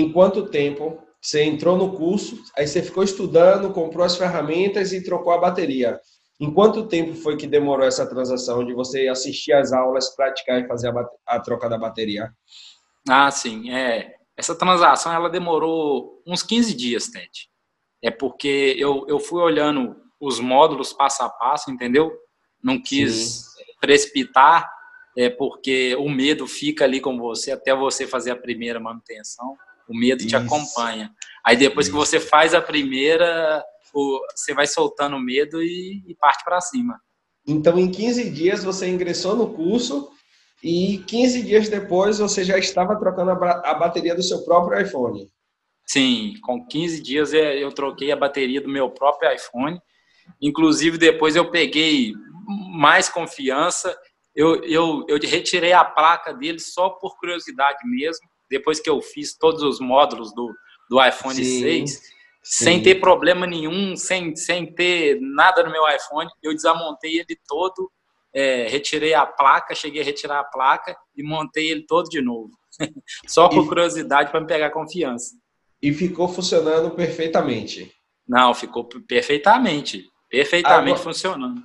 em quanto tempo você entrou no curso, aí você ficou estudando, comprou as ferramentas e trocou a bateria. Em quanto tempo foi que demorou essa transação de você assistir às aulas, praticar e fazer a, a troca da bateria? Ah, sim. É, essa transação ela demorou uns 15 dias, Ted. É porque eu, eu fui olhando os módulos passo a passo, entendeu? Não quis sim. precipitar, é porque o medo fica ali com você até você fazer a primeira manutenção. O medo Isso. te acompanha. Aí depois Isso. que você faz a primeira, você vai soltando o medo e, e parte para cima. Então, em 15 dias, você ingressou no curso e 15 dias depois você já estava trocando a bateria do seu próprio iPhone. Sim, com 15 dias é, eu troquei a bateria do meu próprio iPhone. Inclusive, depois eu peguei mais confiança. Eu, eu, eu retirei a placa dele só por curiosidade mesmo. Depois que eu fiz todos os módulos do, do iPhone Sim. 6, Sim. sem ter problema nenhum, sem, sem ter nada no meu iPhone. Eu desamontei ele todo, é, retirei a placa, cheguei a retirar a placa e montei ele todo de novo. Só por e, curiosidade para me pegar confiança. E ficou funcionando perfeitamente. Não, ficou perfeitamente. Perfeitamente Agora, funcionando.